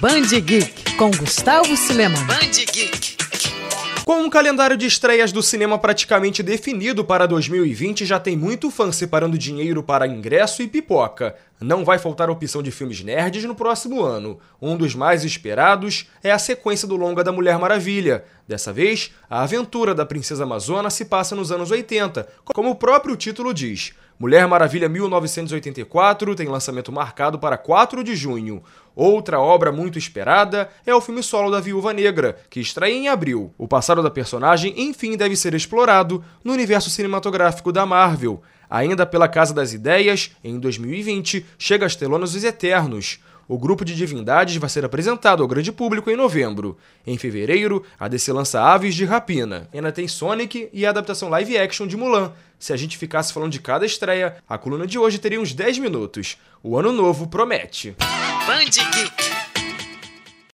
Band Geek com Gustavo Cinema. Band Geek. Com um calendário de estreias do cinema praticamente definido para 2020, já tem muito fã separando dinheiro para ingresso e pipoca. Não vai faltar opção de filmes nerds no próximo ano. Um dos mais esperados é a sequência do longa da Mulher Maravilha. Dessa vez, a aventura da Princesa Amazona se passa nos anos 80, como o próprio título diz. Mulher Maravilha 1984 tem lançamento marcado para 4 de junho. Outra obra muito esperada é o filme solo da Viúva Negra, que estreia em abril. O passado da personagem, enfim, deve ser explorado no universo cinematográfico da Marvel. Ainda pela Casa das Ideias, em 2020, chega às telonas Os Eternos. O grupo de divindades vai ser apresentado ao grande público em novembro. Em fevereiro, a DC lança Aves de Rapina. Ainda tem Sonic e a adaptação live action de Mulan. Se a gente ficasse falando de cada estreia, a coluna de hoje teria uns 10 minutos. O ano novo promete.